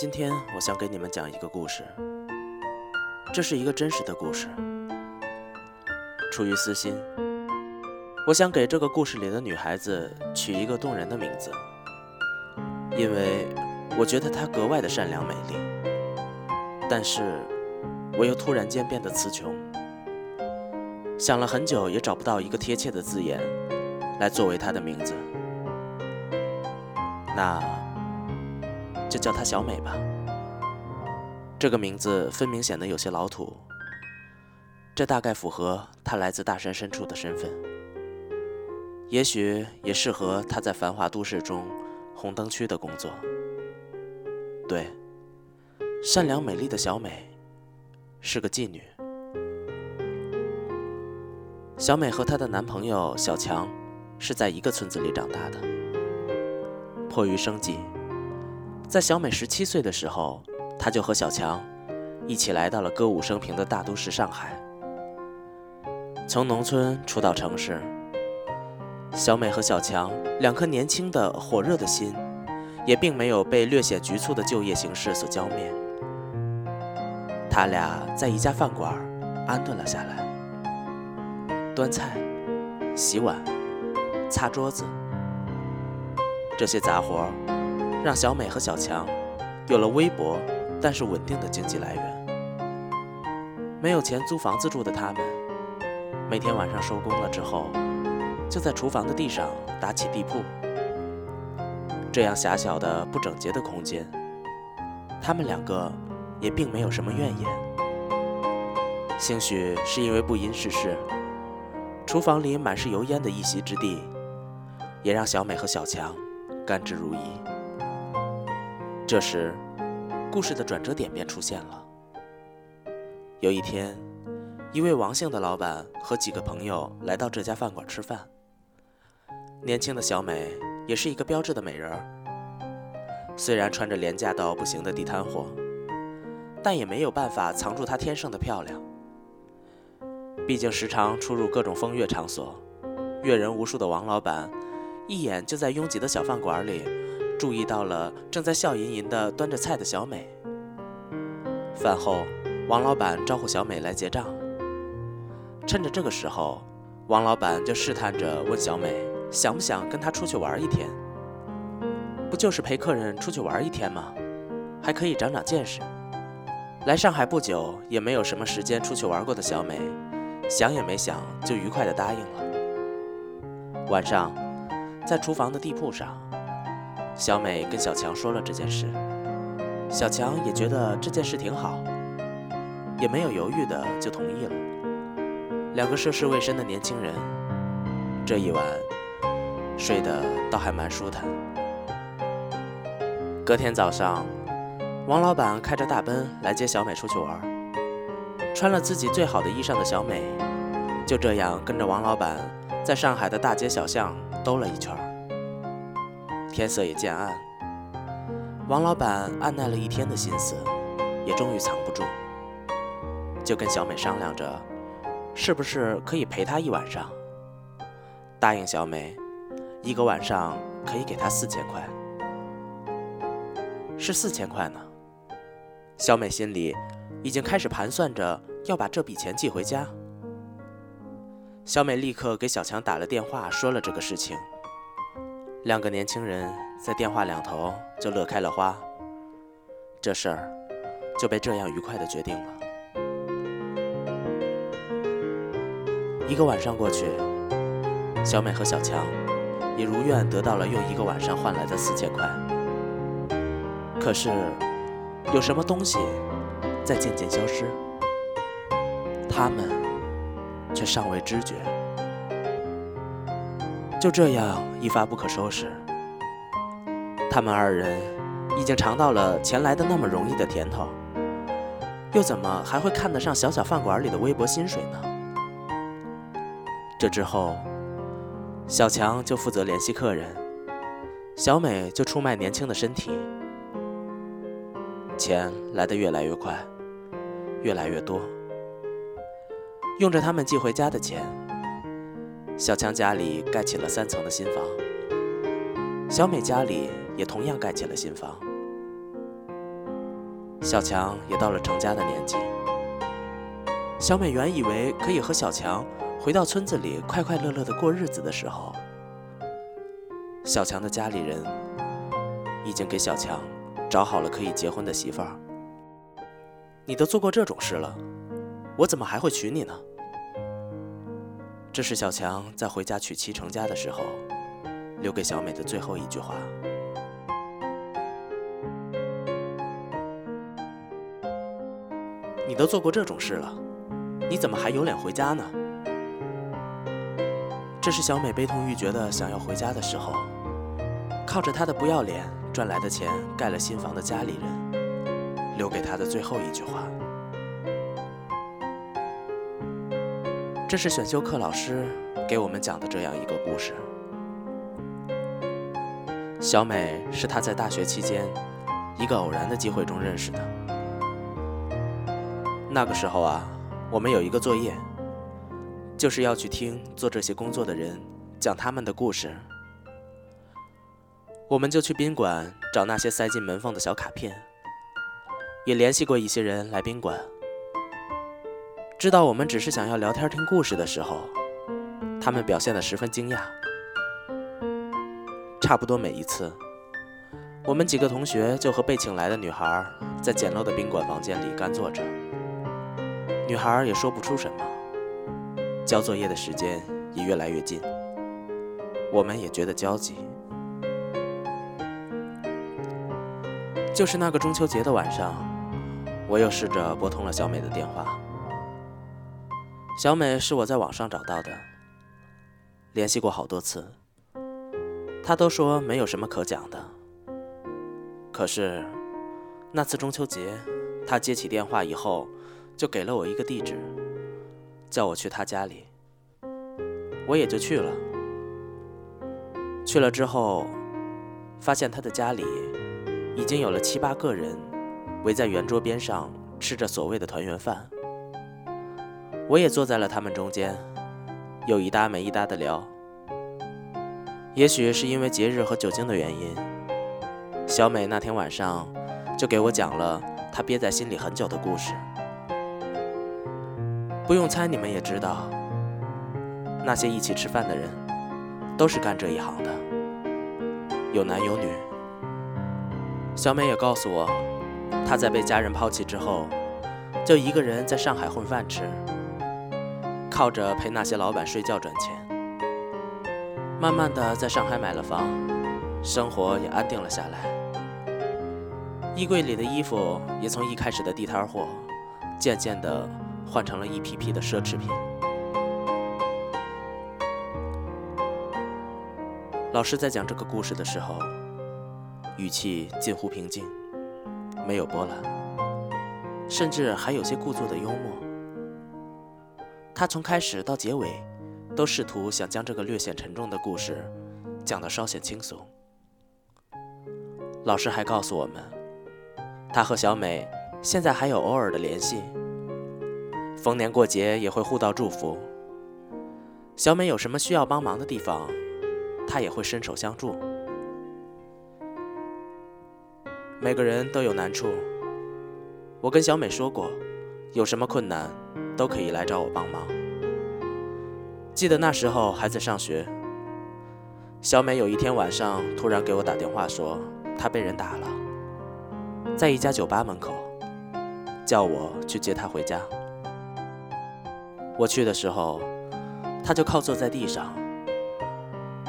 今天我想给你们讲一个故事，这是一个真实的故事。出于私心，我想给这个故事里的女孩子取一个动人的名字，因为我觉得她格外的善良美丽。但是，我又突然间变得词穷，想了很久也找不到一个贴切的字眼来作为她的名字。那。就叫她小美吧。这个名字分明显得有些老土，这大概符合她来自大山深处的身份，也许也适合她在繁华都市中红灯区的工作。对，善良美丽的小美是个妓女。小美和她的男朋友小强是在一个村子里长大的，迫于生计。在小美十七岁的时候，她就和小强一起来到了歌舞升平的大都市上海。从农村出到城市，小美和小强两颗年轻的火热的心，也并没有被略显局促的就业形势所浇灭。他俩在一家饭馆安顿了下来，端菜、洗碗、擦桌子，这些杂活。让小美和小强有了微薄但是稳定的经济来源。没有钱租房子住的他们，每天晚上收工了之后，就在厨房的地上打起地铺。这样狭小的不整洁的空间，他们两个也并没有什么怨言。兴许是因为不谙世事，厨房里满是油烟的一席之地，也让小美和小强甘之如饴。这时，故事的转折点便出现了。有一天，一位王姓的老板和几个朋友来到这家饭馆吃饭。年轻的小美也是一个标致的美人儿，虽然穿着廉价到不行的地摊货，但也没有办法藏住她天生的漂亮。毕竟时常出入各种风月场所，阅人无数的王老板，一眼就在拥挤的小饭馆里。注意到了正在笑吟吟地端着菜的小美。饭后，王老板招呼小美来结账。趁着这个时候，王老板就试探着问小美想不想跟他出去玩一天。不就是陪客人出去玩一天吗？还可以长长见识。来上海不久，也没有什么时间出去玩过的小美，想也没想就愉快地答应了。晚上，在厨房的地铺上。小美跟小强说了这件事，小强也觉得这件事挺好，也没有犹豫的就同意了。两个涉世未深的年轻人，这一晚睡得倒还蛮舒坦。隔天早上，王老板开着大奔来接小美出去玩，穿了自己最好的衣裳的小美，就这样跟着王老板在上海的大街小巷兜了一圈。天色也渐暗，王老板按耐了一天的心思，也终于藏不住，就跟小美商量着，是不是可以陪她一晚上。答应小美，一个晚上可以给她四千块，是四千块呢。小美心里已经开始盘算着要把这笔钱寄回家。小美立刻给小强打了电话，说了这个事情。两个年轻人在电话两头就乐开了花，这事儿就被这样愉快的决定了。一个晚上过去，小美和小强也如愿得到了用一个晚上换来的四千块。可是，有什么东西在渐渐消失，他们却尚未知觉。就这样一发不可收拾，他们二人已经尝到了钱来的那么容易的甜头，又怎么还会看得上小小饭馆里的微薄薪水呢？这之后，小强就负责联系客人，小美就出卖年轻的身体，钱来得越来越快，越来越多，用着他们寄回家的钱。小强家里盖起了三层的新房，小美家里也同样盖起了新房。小强也到了成家的年纪。小美原以为可以和小强回到村子里快快乐乐的过日子的时候，小强的家里人已经给小强找好了可以结婚的媳妇儿。你都做过这种事了，我怎么还会娶你呢？这是小强在回家娶妻成家的时候留给小美的最后一句话。你都做过这种事了，你怎么还有脸回家呢？这是小美悲痛欲绝的想要回家的时候，靠着她的不要脸赚来的钱盖了新房的家里人留给她的最后一句话。这是选修课老师给我们讲的这样一个故事。小美是他在大学期间一个偶然的机会中认识的。那个时候啊，我们有一个作业，就是要去听做这些工作的人讲他们的故事。我们就去宾馆找那些塞进门缝的小卡片，也联系过一些人来宾馆。知道我们只是想要聊天听故事的时候，他们表现得十分惊讶。差不多每一次，我们几个同学就和被请来的女孩在简陋的宾馆房间里干坐着，女孩也说不出什么。交作业的时间也越来越近，我们也觉得焦急。就是那个中秋节的晚上，我又试着拨通了小美的电话。小美是我在网上找到的，联系过好多次，她都说没有什么可讲的。可是那次中秋节，她接起电话以后，就给了我一个地址，叫我去她家里，我也就去了。去了之后，发现她的家里已经有了七八个人围在圆桌边上吃着所谓的团圆饭。我也坐在了他们中间，有一搭没一搭的聊。也许是因为节日和酒精的原因，小美那天晚上就给我讲了她憋在心里很久的故事。不用猜，你们也知道，那些一起吃饭的人都是干这一行的，有男有女。小美也告诉我，她在被家人抛弃之后，就一个人在上海混饭吃。靠着陪那些老板睡觉赚钱，慢慢的在上海买了房，生活也安定了下来。衣柜里的衣服也从一开始的地摊货，渐渐的换成了一批批的奢侈品。老师在讲这个故事的时候，语气近乎平静，没有波澜，甚至还有些故作的幽默。他从开始到结尾，都试图想将这个略显沉重的故事讲得稍显轻松。老师还告诉我们，他和小美现在还有偶尔的联系，逢年过节也会互道祝福。小美有什么需要帮忙的地方，他也会伸手相助。每个人都有难处，我跟小美说过，有什么困难。都可以来找我帮忙。记得那时候还在上学，小美有一天晚上突然给我打电话说，她被人打了，在一家酒吧门口，叫我去接她回家。我去的时候，她就靠坐在地上，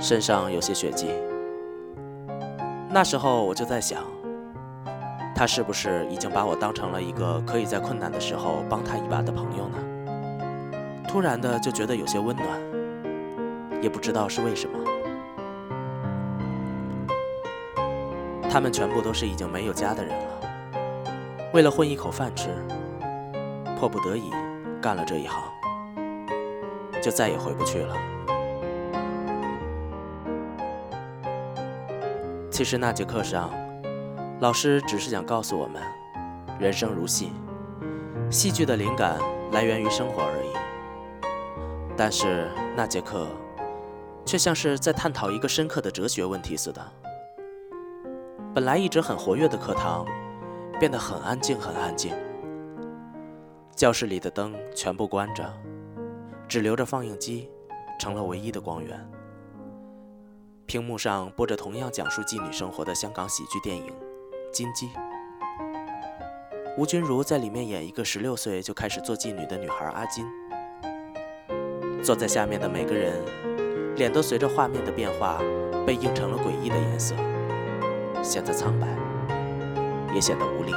身上有些血迹。那时候我就在想。他是不是已经把我当成了一个可以在困难的时候帮他一把的朋友？突然的就觉得有些温暖，也不知道是为什么。他们全部都是已经没有家的人了，为了混一口饭吃，迫不得已干了这一行，就再也回不去了。其实那节课上。老师只是想告诉我们，人生如戏，戏剧的灵感来源于生活而已。但是那节课，却像是在探讨一个深刻的哲学问题似的。本来一直很活跃的课堂，变得很安静，很安静。教室里的灯全部关着，只留着放映机，成了唯一的光源。屏幕上播着同样讲述妓女生活的香港喜剧电影《金鸡》。吴君如在里面演一个十六岁就开始做妓女的女孩阿金。坐在下面的每个人，脸都随着画面的变化被映成了诡异的颜色，显得苍白，也显得无力。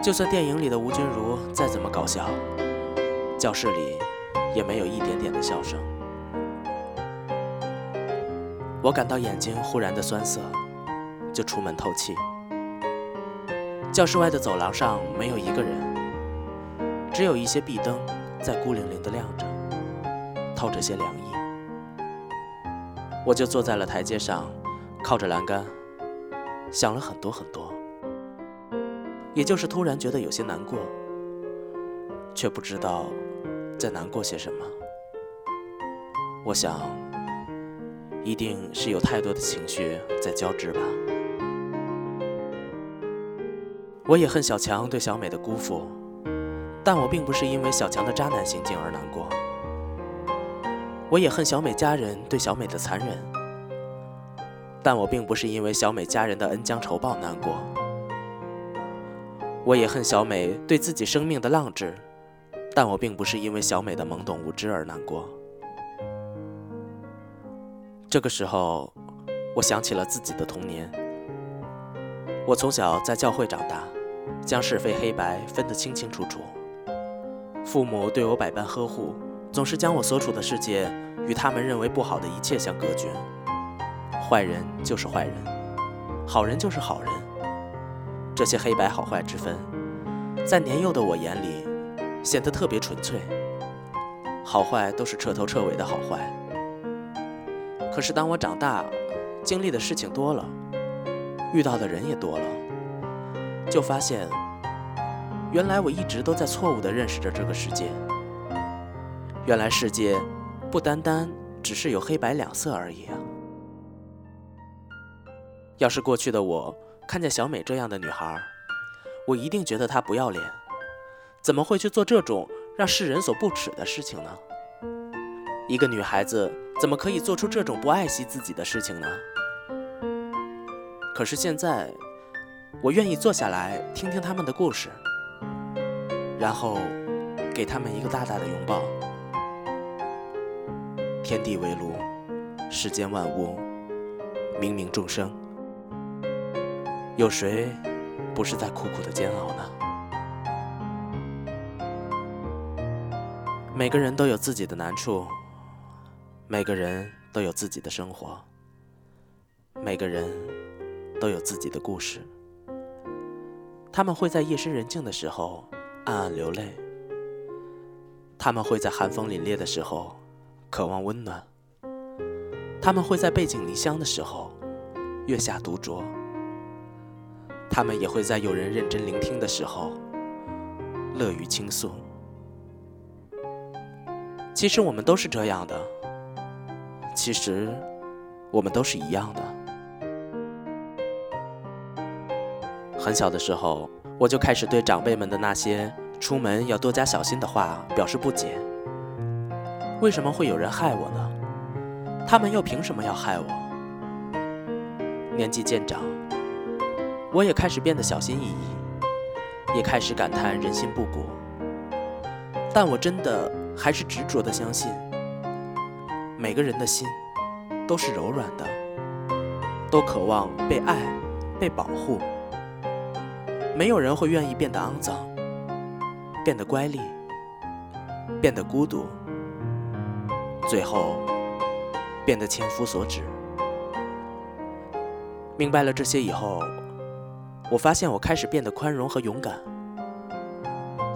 就算电影里的吴君如再怎么搞笑，教室里也没有一点点的笑声。我感到眼睛忽然的酸涩，就出门透气。教室外的走廊上没有一个人，只有一些壁灯在孤零零的亮着，透着些凉意。我就坐在了台阶上，靠着栏杆，想了很多很多，也就是突然觉得有些难过，却不知道在难过些什么。我想，一定是有太多的情绪在交织吧。我也恨小强对小美的辜负，但我并不是因为小强的渣男行径而难过。我也恨小美家人对小美的残忍，但我并不是因为小美家人的恩将仇报难过。我也恨小美对自己生命的浪掷，但我并不是因为小美的懵懂无知而难过。这个时候，我想起了自己的童年。我从小在教会长大。将是非黑白分得清清楚楚。父母对我百般呵护，总是将我所处的世界与他们认为不好的一切相隔绝。坏人就是坏人，好人就是好人。这些黑白好坏之分，在年幼的我眼里显得特别纯粹。好坏都是彻头彻尾的好坏。可是当我长大，经历的事情多了，遇到的人也多了。就发现，原来我一直都在错误地认识着这个世界。原来世界不单单只是有黑白两色而已啊！要是过去的我看见小美这样的女孩，我一定觉得她不要脸，怎么会去做这种让世人所不耻的事情呢？一个女孩子怎么可以做出这种不爱惜自己的事情呢？可是现在。我愿意坐下来听听他们的故事，然后给他们一个大大的拥抱。天地为炉，世间万物，冥冥众生，有谁不是在苦苦的煎熬呢？每个人都有自己的难处，每个人都有自己的生活，每个人都有自己的故事。他们会在夜深人静的时候暗暗流泪，他们会在寒风凛冽的时候渴望温暖，他们会在背井离乡的时候月下独酌，他们也会在有人认真聆听的时候乐于倾诉。其实我们都是这样的，其实我们都是一样的。很小的时候，我就开始对长辈们的那些“出门要多加小心”的话表示不解。为什么会有人害我呢？他们又凭什么要害我？年纪渐长，我也开始变得小心翼翼，也开始感叹人心不古。但我真的还是执着的相信，每个人的心都是柔软的，都渴望被爱、被保护。没有人会愿意变得肮脏，变得乖戾，变得孤独，最后变得千夫所指。明白了这些以后，我发现我开始变得宽容和勇敢，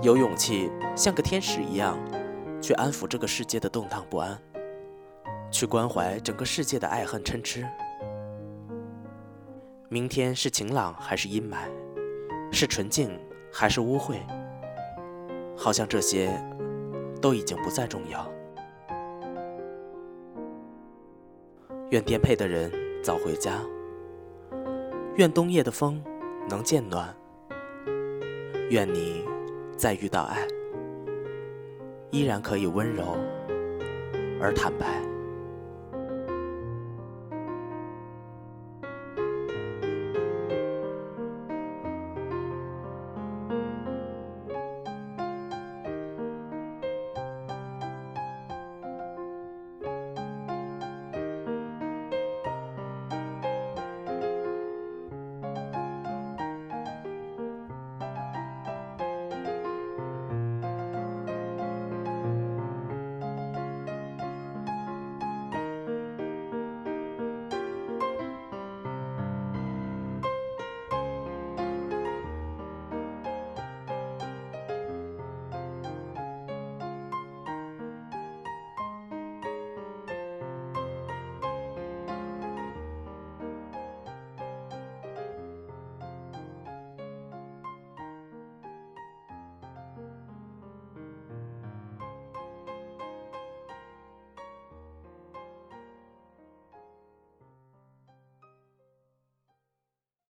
有勇气像个天使一样去安抚这个世界的动荡不安，去关怀整个世界的爱恨嗔痴。明天是晴朗还是阴霾？是纯净还是污秽？好像这些都已经不再重要。愿颠沛的人早回家。愿冬夜的风能渐暖。愿你再遇到爱，依然可以温柔而坦白。